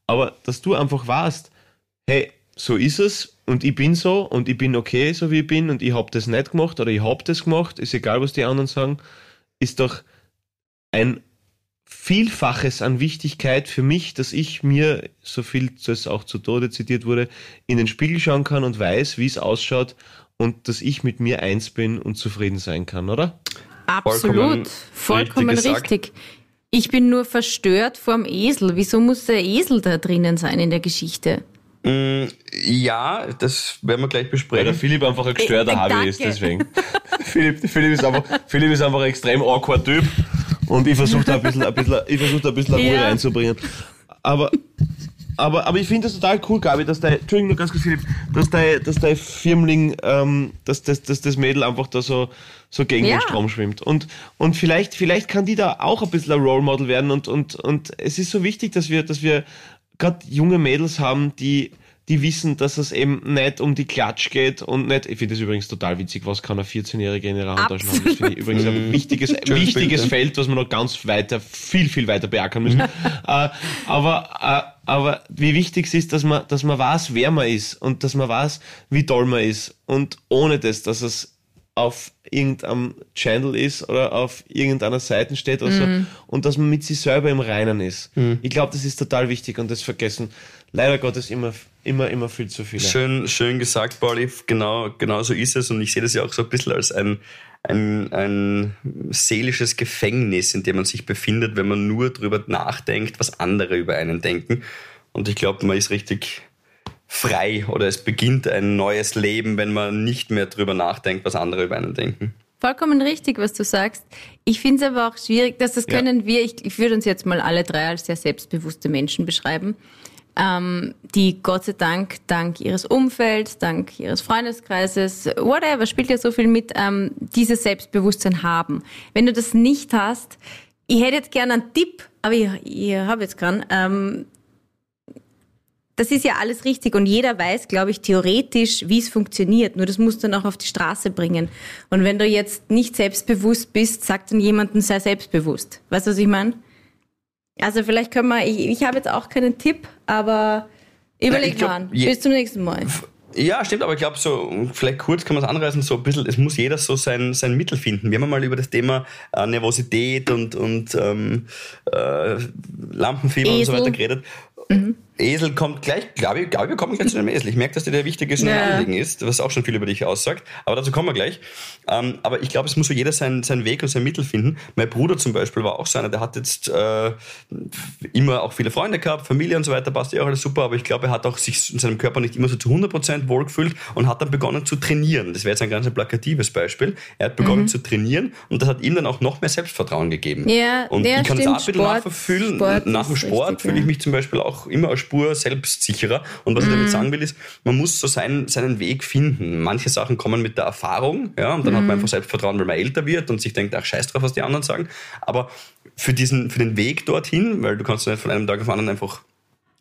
Aber dass du einfach weißt, hey, so ist es und ich bin so und ich bin okay, so wie ich bin und ich hab das nicht gemacht oder ich hab das gemacht, ist egal, was die anderen sagen, ist doch ein Vielfaches an Wichtigkeit für mich, dass ich mir, so viel das auch zu Tode zitiert wurde, in den Spiegel schauen kann und weiß, wie es ausschaut und dass ich mit mir eins bin und zufrieden sein kann, oder? Vollkommen Absolut, vollkommen richtig richtig, gesagt. Ich bin nur verstört vorm Esel. Wieso muss der Esel da drinnen sein in der Geschichte? Mm, ja, das werden wir gleich Weil besprechen. der Philipp einfach ein gestörter Äh, Harvey ist, deswegen. Philipp, Philipp, ist einfach, Philipp ist einfach ein extrem awkward Typ und ich versuche da ein bisschen, ein bisschen, ich versuche da ein bisschen Ruhe Ja. reinzubringen. Aber, aber, aber ich finde das total cool, Gabi, dass dein, Entschuldigung, nur ganz kurz, Philipp, dass dein, dass dein Firmling, ähm, dass, dass, dass das Mädel einfach da so, so gegen Ja. den Strom schwimmt. Und, und vielleicht, vielleicht kann die da auch ein bisschen ein Role Model werden und, und, und es ist so wichtig, dass wir, dass wir gerade junge Mädels haben, die, die wissen, dass es eben nicht um die Klatsch geht und nicht, ich finde das übrigens total witzig, was kann eine 14-Jährige in ihrer Handtasche haben. Das finde ich übrigens ein wichtiges, Schönes wichtiges ja. Feld, was wir noch ganz weiter, viel, viel weiter beackern müssen. äh, aber, äh, aber wie wichtig es ist, dass man, dass man weiß, wer man ist und dass man weiß, wie toll man ist und ohne das, dass es auf irgendeinem Channel ist oder auf irgendeiner Seite steht oder so und dass man mit sich selber im Reinen ist. Ich glaube, das ist total wichtig und das vergessen leider Gottes immer, immer, immer viel zu viele. Schön, schön gesagt, Pauli. Genau, genau so ist es. Und ich sehe das ja auch so ein bisschen als ein, ein, ein seelisches Gefängnis, in dem man sich befindet, wenn man nur drüber nachdenkt, was andere über einen denken. Und ich glaube, man ist richtig frei oder es beginnt ein neues Leben, wenn man nicht mehr drüber nachdenkt, was andere über einen denken. Vollkommen richtig, was du sagst. Ich finde es aber auch schwierig, dass das Ja. können wir, ich, ich würde uns jetzt mal alle drei als sehr selbstbewusste Menschen beschreiben, ähm, die Gott sei Dank, dank ihres Umfelds, dank ihres Freundeskreises, whatever, spielt ja so viel mit, ähm, dieses Selbstbewusstsein haben. Wenn du das nicht hast, ich hätte jetzt gerne einen Tipp, aber ich, ich habe jetzt keinen, ähm, das ist ja alles richtig und jeder weiß, glaube ich, theoretisch, wie es funktioniert. Nur das musst du dann auch auf die Straße bringen. Und wenn du jetzt nicht selbstbewusst bist, sagt dann jemandem, sei selbstbewusst. Weißt du, was ich meine? Also vielleicht können wir, ich, ich habe jetzt auch keinen Tipp, aber überleg ich glaub, mal. Bis zum nächsten Mal. Ja, stimmt, aber ich glaube, so, vielleicht kurz kann man es anreißen, so ein bisschen, es muss jeder so sein, sein Mittel finden. Wir haben ja mal über das Thema äh, Nervosität und, und ähm, äh, Lampenfieber und so Esel. weiter geredet. Esel kommt gleich, glaube ich, glaube, wir kommen gleich zu dem Esel. Ich merke, dass dir der ein Ja. Anliegen ist, was auch schon viel über dich aussagt. Aber dazu kommen wir gleich. Ähm, aber ich glaube, es muss so jeder seinen, seinen Weg und sein Mittel finden. Mein Bruder zum Beispiel war auch so einer, der hat jetzt äh, immer auch viele Freunde gehabt, Familie und so weiter, passt ja auch alles super, aber ich glaube, er hat auch sich in seinem Körper nicht immer so zu 100% wohlgefühlt und hat dann begonnen zu trainieren. Das wäre jetzt ein ganz plakatives Beispiel. Er hat begonnen zu trainieren und das hat ihm dann auch noch mehr Selbstvertrauen gegeben. Ja, und ja, ich kann das auch ein bisschen Sport- nachverfühlen. Sport Nach dem Sport richtig, fühle ich mich zum Beispiel auch immer eine Spur selbstsicherer. Und was ich Mhm. damit sagen will, ist, man muss so seinen, seinen Weg finden. Manche Sachen kommen mit der Erfahrung, ja, und dann Mhm. hat man einfach Selbstvertrauen, weil man älter wird und sich denkt, ach, scheiß drauf, was die anderen sagen. Aber für diesen, für den Weg dorthin, weil du kannst nicht von einem Tag auf den anderen einfach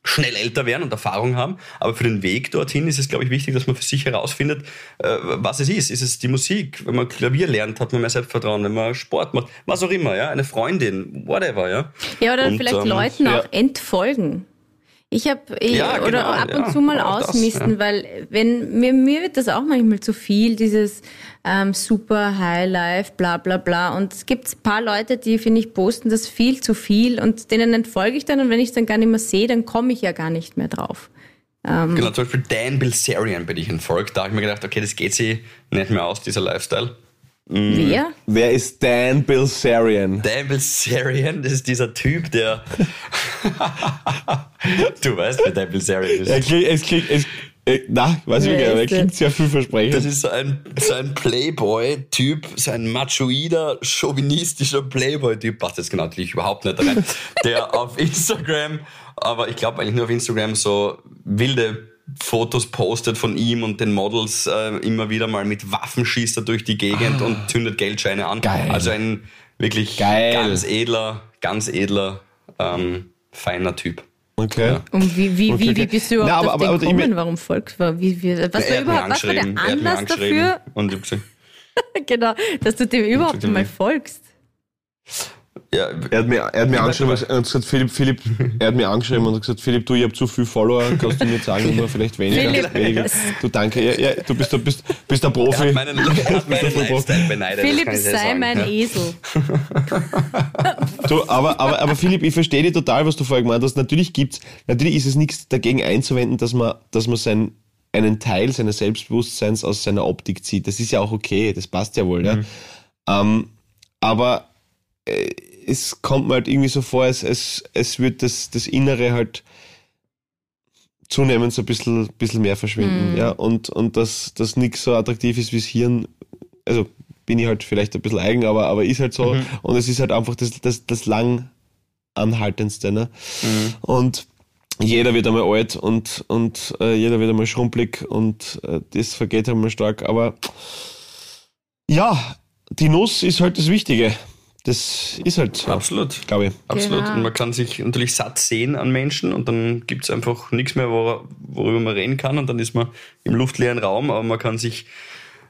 schnell älter werden und Erfahrung haben. Aber für den Weg dorthin ist es, glaube ich, wichtig, dass man für sich herausfindet, äh, was es ist. Ist es die Musik? Wenn man Klavier lernt, hat man mehr Selbstvertrauen. Wenn man Sport macht, was auch immer, ja, eine Freundin, whatever, ja. Ja, oder Und, vielleicht ähm, Leuten ja. auch entfolgen. Ich habe Ja, oder genau, ab und ja, zu mal auch das, ausmisten, ja. weil wenn mir, mir wird das auch manchmal zu viel, dieses ähm, super High Life, bla bla bla. Und es gibt ein paar Leute, die, finde ich, posten das viel zu viel und denen entfolge ich dann und wenn ich es dann gar nicht mehr sehe, dann komme ich ja gar nicht mehr drauf. Genau, zum Beispiel Dan Bilzerian bin ich entfolgt. Da habe ich mir gedacht, okay, das geht sich nicht mehr aus, dieser Lifestyle. Mhm. Wer? Wer ist Dan Bilzerian? Dan Bilzerian, das ist dieser Typ, der... du weißt, wer Dan Bilzerian ist. Er klingt, es klingt, es, äh, na, weiß ich nicht, aber er klingt sehr vielversprechend. Das ist so ein, so ein Playboy-Typ, so ein machoider, chauvinistischer Playboy-Typ, passt jetzt genau natürlich überhaupt nicht rein, der auf Instagram, aber ich glaube eigentlich nur auf Instagram so wilde Fotos postet von ihm und den Models äh, immer wieder mal mit Waffen schießt er durch die Gegend und zündet Geldscheine an. Ah. Geil. Also ein wirklich Geil. ganz edler, ganz edler, ähm, feiner Typ. Okay. Und wie, wie, Okay, wie, wie bist du überhaupt Na, aber- auf aber- den aber ich gekommen? Warum folgst du? Wie, wie, was, war Er hat mich überhaupt, was war der angeschrieben, er hat mich Anlass angeschrieben dafür, Und ich gesagt, genau, dass du dem überhaupt mal ja. folgst? Ja, Er hat mir, er hat mir angeschrieben und gesagt, Philipp, Philipp, er hat mir angeschrieben und gesagt, Philipp, du, ich habe zu viel Follower, kannst du mir sagen, immer vielleicht weniger, Philipp, weniger. Du danke, ja, ja, du bist, du bist, bist der er Profi. hat meinen, er hat meinen Lifestyle beneidet. Philipp, dir sei sagen, mein ja. Esel. Du, aber, aber, aber Philipp, ich verstehe dich total, was du vorher gemeint hast. Natürlich gibt's, natürlich ist es nichts dagegen einzuwenden, dass man, dass man sein, einen Teil seines Selbstbewusstseins aus seiner Optik zieht. Das ist ja auch okay, das passt ja wohl, ja. Ähm, aber es kommt mir halt irgendwie so vor, es, es, es wird das, das Innere halt zunehmend so ein bisschen, bisschen mehr verschwinden, ja. Und, und dass das nichts so attraktiv ist wie das Hirn, also bin ich halt vielleicht ein bisschen eigen, aber, aber ist halt so. Und es ist halt einfach das, das, das lang anhaltendste, ne? Und jeder wird einmal alt und, und äh, jeder wird einmal schrumpelig und äh, das vergeht einmal stark. Aber ja, die Nuss ist halt das Wichtige. Das ist halt so, Absolut. glaube ich. Absolut. Genau. Und man kann sich natürlich satt sehen an Menschen und dann gibt es einfach nichts mehr, wor worüber man reden kann und dann ist man im luftleeren Raum, aber man kann sich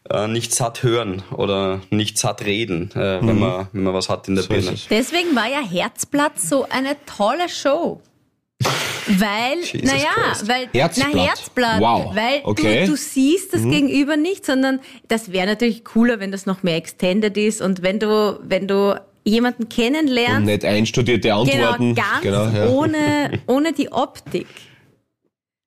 äh, nicht satt hören oder nicht satt reden, äh, wenn, man, wenn man was hat in der So Birne. es. Deswegen war ja Herzblatt so eine tolle Show. Weil, naja, weil, Herzblatt. na Herzblatt, Wow. weil Okay. du, du siehst das Gegenüber nicht, sondern das wäre natürlich cooler, wenn das noch mehr extended ist und wenn du, wenn du jemanden Und kennenlernst, nicht einstudierte Antworten. Genau, ganz Genau, ja. ohne, ohne die Optik.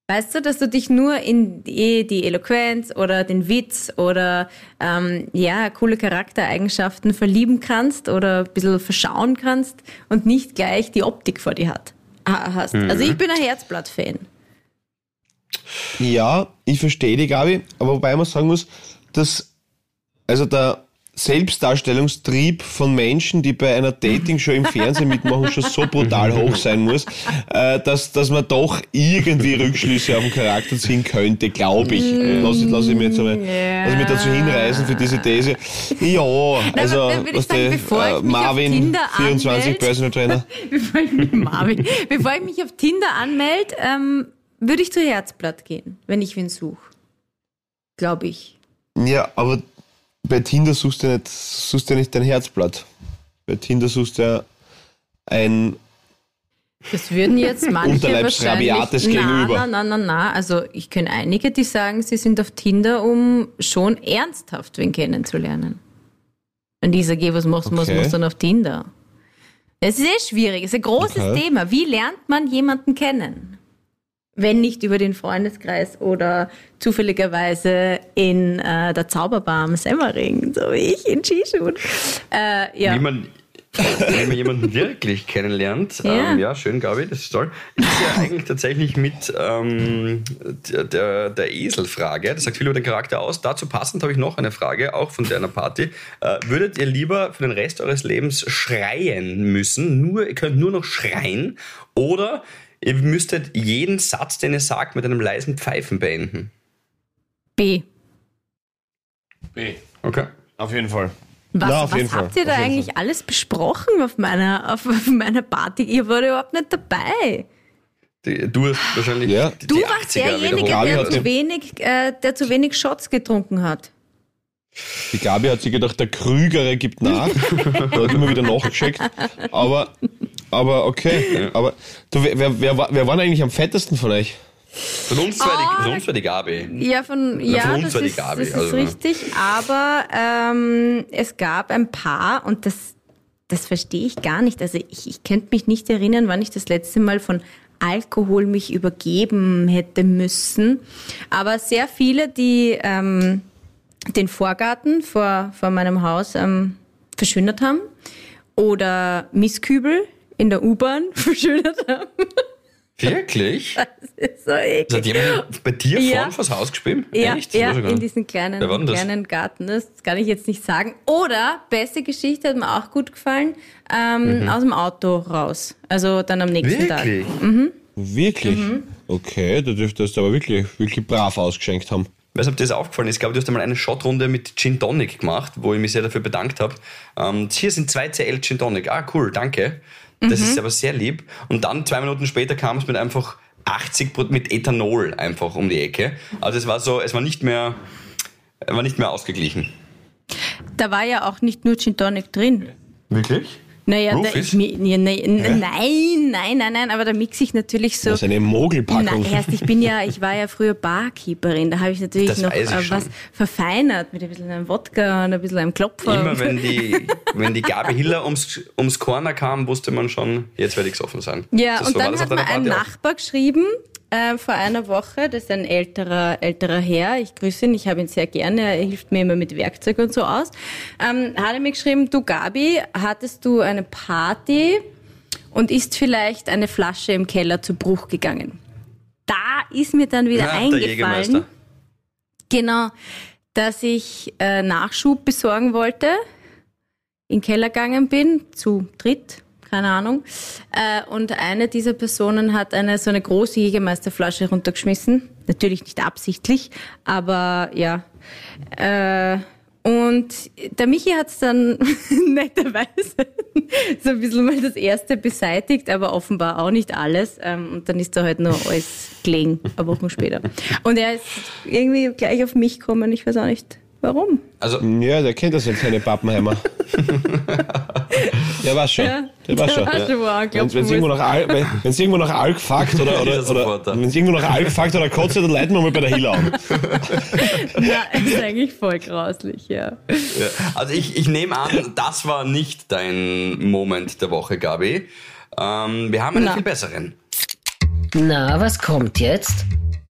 Weißt du, dass du dich nur in die, die Eloquenz oder den Witz oder ähm, ja, coole Charaktereigenschaften verlieben kannst oder ein bisschen verschauen kannst und nicht gleich die Optik vor dir hat, ha- hast. Also ich bin ein Herzblatt-Fan. Ja, ich verstehe die, Gabi, aber wobei man sagen muss, dass also der Selbstdarstellungstrieb von Menschen, die bei einer Dating-Show im Fernsehen mitmachen, schon so brutal hoch sein muss, äh, dass, dass man doch irgendwie Rückschlüsse auf den Charakter ziehen könnte, glaube ich. Äh, Lass, ich- lass ich mir jetzt einmal, lass ich mich dazu hinreißen für diese These. Ja, also was sagen, der, äh, Marvin, Tinder 24 anmelde- Personal Trainer. Bevor ich mich, Marvin, bevor ich mich auf Tinder anmelde, ähm, würde ich zu Herzblatt gehen, wenn ich wen suche. Glaube ich. Ja, aber bei Tinder suchst du nicht, suchst du nicht dein Herzblatt. Bei Tinder suchst du ja ein Das würden jetzt manche wahrscheinlich... Gegenüber. na, na, na, na. Also ich kenne einige, die sagen, sie sind auf Tinder, um schon ernsthaft wen kennenzulernen. Und ich sage, was machst was Okay. machst du dann auf Tinder? Es ist eh schwierig, es ist ein großes Okay. Thema. Wie lernt man jemanden kennen? Wenn nicht über den Freundeskreis oder zufälligerweise in äh, der Zauberbar am Semmering, so wie ich in Skischuhen. Äh, ja. Wie man, wie man jemanden wirklich kennenlernt. Ja. Ähm, ja, schön, Gabi, das ist toll. Ist ja eigentlich tatsächlich mit ähm, der, der, der Eselfrage. Das sagt viel über den Charakter aus. Dazu passend habe ich noch eine Frage, auch von deiner Party. Äh, würdet ihr lieber für den Rest eures Lebens schreien müssen? Nur, ihr könnt nur noch schreien oder ihr müsstet jeden Satz, den ihr sagt, mit einem leisen Pfeifen beenden? B. B. Okay. Auf jeden Fall. Was, Na, auf was jeden habt Fall. ihr da Auf eigentlich alles besprochen auf meiner, auf, auf meiner Party? Ihr wart überhaupt nicht dabei. Die- Du hast wahrscheinlich Ja. die, Du warst 80er derjenige, der zu, wenig, äh, der zu wenig Shots getrunken hat. Die Gabi hat sich gedacht, der Krügere gibt nach. da hat immer wieder nachgeschickt. Aber, aber okay. Aber du, wer, wer, wer, war- war eigentlich am fettesten von euch? Von uns zwei, die, von uns war die Gabi. Ja, von, ja, von uns das war die ist, Gabi, das ist also, ne? richtig. Aber ähm, es gab ein paar, und das, das verstehe ich gar nicht. Also ich, ich könnte mich nicht erinnern, wann ich das letzte Mal von Alkohol mich übergeben hätte müssen. Aber sehr viele, die ähm, den Vorgarten vor, vor meinem Haus ähm, verschönert haben oder Misskübel in der U-Bahn verschönert haben. Wirklich? Das ist so eklig. Das hat jemand bei dir Ja. vorn vors Haus gespielt? Ja, Echt? ja in diesem kleinen, kleinen Garten. Das kann ich jetzt nicht sagen. Oder, beste Geschichte, hat mir auch gut gefallen, ähm, aus dem Auto raus. Also dann am nächsten Tag. Wirklich? Wirklich? Mhm. Okay, da dürftest du aber wirklich, wirklich brav ausgeschenkt haben. Weiß nicht, ob dir das aufgefallen ist. Ich glaube, du hast einmal eine Shotrunde mit Gin Tonic gemacht, wo ich mich sehr dafür bedankt habe. Ähm, hier sind zwei CL Gin Tonic. Ah, cool, danke. Das Mhm. ist aber sehr lieb. Und dann, zwei Minuten später, kam es mit einfach 80 Prozent mit Ethanol einfach um die Ecke. Also es war so, es war nicht mehr, war nicht mehr ausgeglichen. Da war ja auch nicht nur Gin Tonic drin. Wirklich? Naja, da, ich, ja, ne, n- nein, nein, nein, nein, aber da mixe ich natürlich so. Das ist eine Mogelpackung. Na, erst, ich bin ja, ich war ja früher Barkeeperin, da habe ich natürlich Das noch ich äh, schon. was verfeinert mit ein bisschen einem Wodka und ein bisschen einem Klopfer. Immer wenn die, wenn die Gabi Hiller ums, ums Corner kam, wusste man schon, jetzt werde ich offen sein. Ja, Das und dann hat auf mir deiner ein Party auch? Nachbar geschrieben, äh, vor einer Woche, das ist ein älterer, älterer Herr, ich grüße ihn, ich habe ihn sehr gerne, er hilft mir immer mit Werkzeug und so aus, ähm, hat er mir geschrieben, du Gabi, hattest du eine Party und ist vielleicht eine Flasche im Keller zu Bruch gegangen? Da ist mir dann wieder Ja, eingefallen, genau, dass ich äh, Nachschub besorgen wollte, in den Keller gegangen bin, zu dritt, keine Ahnung. Äh, und eine dieser Personen hat eine so eine große Jägermeisterflasche runtergeschmissen. Natürlich nicht absichtlich, aber ja. Äh, und der Michi hat es dann netterweise so ein bisschen mal das erste beseitigt, aber offenbar auch nicht alles. Ähm, und dann ist da halt nur alles gelegen, ein Wochen später. Und er ist irgendwie gleich auf mich gekommen, ich weiß auch nicht warum. Also, Ja, der kennt das jetzt, seine Pappenheimer. der war schon. Der war schon. Der schon, er Wenn es irgendwo muss. nach Al- wenn- wenn's irgendwo nach Alk fuckt oder, Ist er oder, oder wenn es irgendwo nach Alk fuckt oder kotzt, dann leiten wir mal bei der Hilla an. Na, ist eigentlich voll grauslich, ja. Ja. Also ich, ich nehme an, das war nicht dein Moment der Woche, Gabi. Ähm, wir haben einen Na. viel besseren. Na, was kommt jetzt?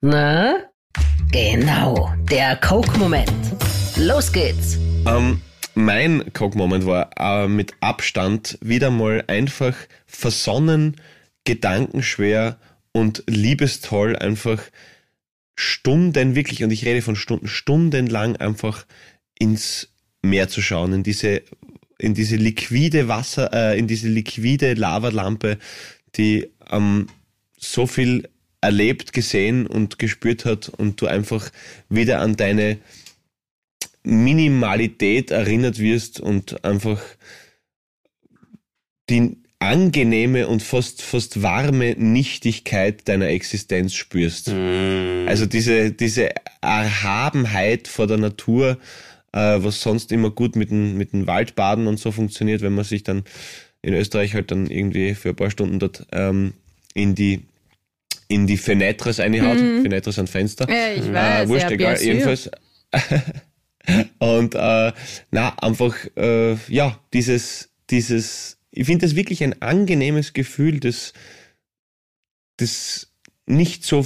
Na? Genau, der Coke-Moment. Los geht's. Ähm, mein Cock-Moment war äh, mit Abstand wieder mal einfach versonnen, gedankenschwer und liebestoll einfach Stunden wirklich, und ich rede von Stunden, stundenlang einfach ins Meer zu schauen, in diese, in diese liquide Wasser, äh, in diese liquide Lavalampe, die ähm, so viel erlebt, gesehen und gespürt hat und du einfach wieder an deine Minimalität erinnert wirst und einfach die angenehme und fast, fast warme Nichtigkeit deiner Existenz spürst. Also diese, diese Erhabenheit vor der Natur, äh, was sonst immer gut mit dem, mit dem Waldbaden und so funktioniert, wenn man sich dann in Österreich halt dann irgendwie für ein paar Stunden dort ähm, in die in die Fenêtres reinhaut. Fenêtres sind Fenster. Ja, ich weiß, Äh, wurscht, egal, jedenfalls. Und äh, na, einfach, äh, ja, dieses, dieses, ich finde das wirklich ein angenehmes Gefühl, das, das nicht so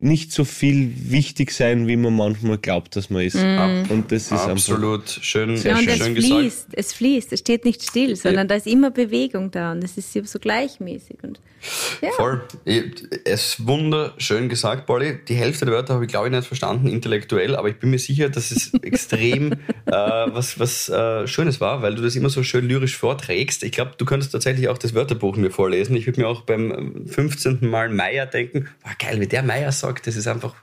nicht so viel wichtig sein, wie man manchmal glaubt, dass man ist. Und das ist Absolut schön, Sehr Ja, und schön es schön gesagt. fließt, es fließt, es steht nicht still, sondern da ist immer Bewegung da und es ist so gleichmäßig. Und ja. Voll. Es ist wunderschön gesagt, Polly. Die Hälfte der Wörter habe ich, glaube ich, nicht verstanden, intellektuell, aber ich bin mir sicher, dass es extrem äh, was, was äh, Schönes war, weil du das immer so schön lyrisch vorträgst. Ich glaube, du könntest tatsächlich auch das Wörterbuch mir vorlesen. Ich würde mir auch beim 15. Mal Meier denken, wow, geil, wie der Meier sagt, das ist einfach,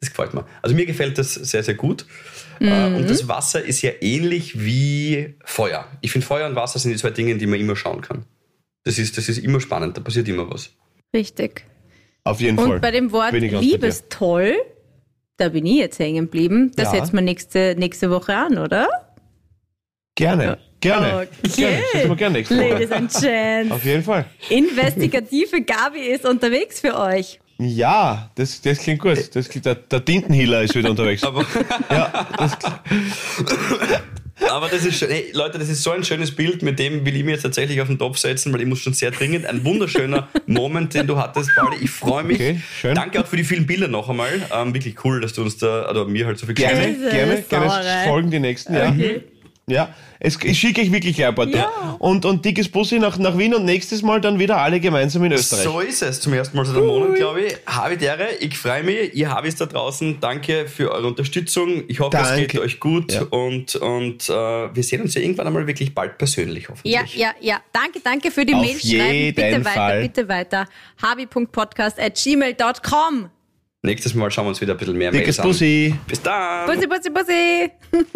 das gefällt mir. Also mir gefällt das sehr, sehr gut. Äh, Und das Wasser ist ja ähnlich wie Feuer. Ich finde, Feuer und Wasser sind die zwei Dinge, in die man immer schauen kann. Das ist, das ist immer spannend, da passiert immer was. Richtig. auf jeden Fall. Und bei dem Wort. Liebestoll, da bin ich jetzt hängen geblieben. Das Ja. setzen wir nächste, nächste Woche an, oder? Gerne, gerne. Okay. Gerne, gerne nächste Woche. Ladies and Gents. Auf jeden Fall. Investigative Gabi ist unterwegs für euch. Ja, das, das klingt gut. Das, klingt- der, der Tintenhealer ist wieder unterwegs. Aber, ja, das, aber das ist schön. Hey, Leute, das ist so ein schönes Bild, mit dem will ich mir jetzt tatsächlich auf den Topf setzen, weil ich muss schon sehr dringend. Ein wunderschöner Moment, den du hattest, Pauli. Ich freue mich. Okay, schön. Danke auch für die vielen Bilder noch einmal. Ähm, wirklich cool, dass du uns da, oder mir halt so viel gerne, gerne, gerne Sauerei. folgen die nächsten, ja. Ja, es, ich schicke euch wirklich ein paar. Ja. Und, und dickes Bussi nach, nach Wien und nächstes Mal dann wieder alle gemeinsam in Österreich. So ist es. Zum ersten Mal seit einem Monat, glaube ich. Habe die Ehre. Ich freue mich. Ihr Habis da draußen. Danke für eure Unterstützung. Ich hoffe, es Danke. geht euch gut. Ja. Und, und äh, wir sehen uns ja irgendwann einmal wirklich bald persönlich, hoffentlich. Ja, ja, ja. Danke, danke für die Auf Mails schreiben. Bitte jeden weiter, Fall. bitte weiter. habi.podcast at gmail.com. Nächstes Mal schauen wir uns wieder ein bisschen mehr Dickes Mails an. Bussi. Bis dann. Bussi, bussi, bussi.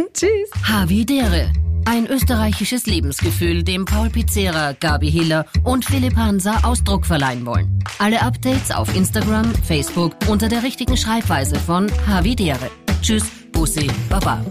Tschüss. Havidere. Ein österreichisches Lebensgefühl, dem Paul Pizzera, Gabi Hiller und Philipp Hansa Ausdruck verleihen wollen. Alle Updates auf Instagram, Facebook unter der richtigen Schreibweise von Havidere. Tschüss, Bussi, Baba.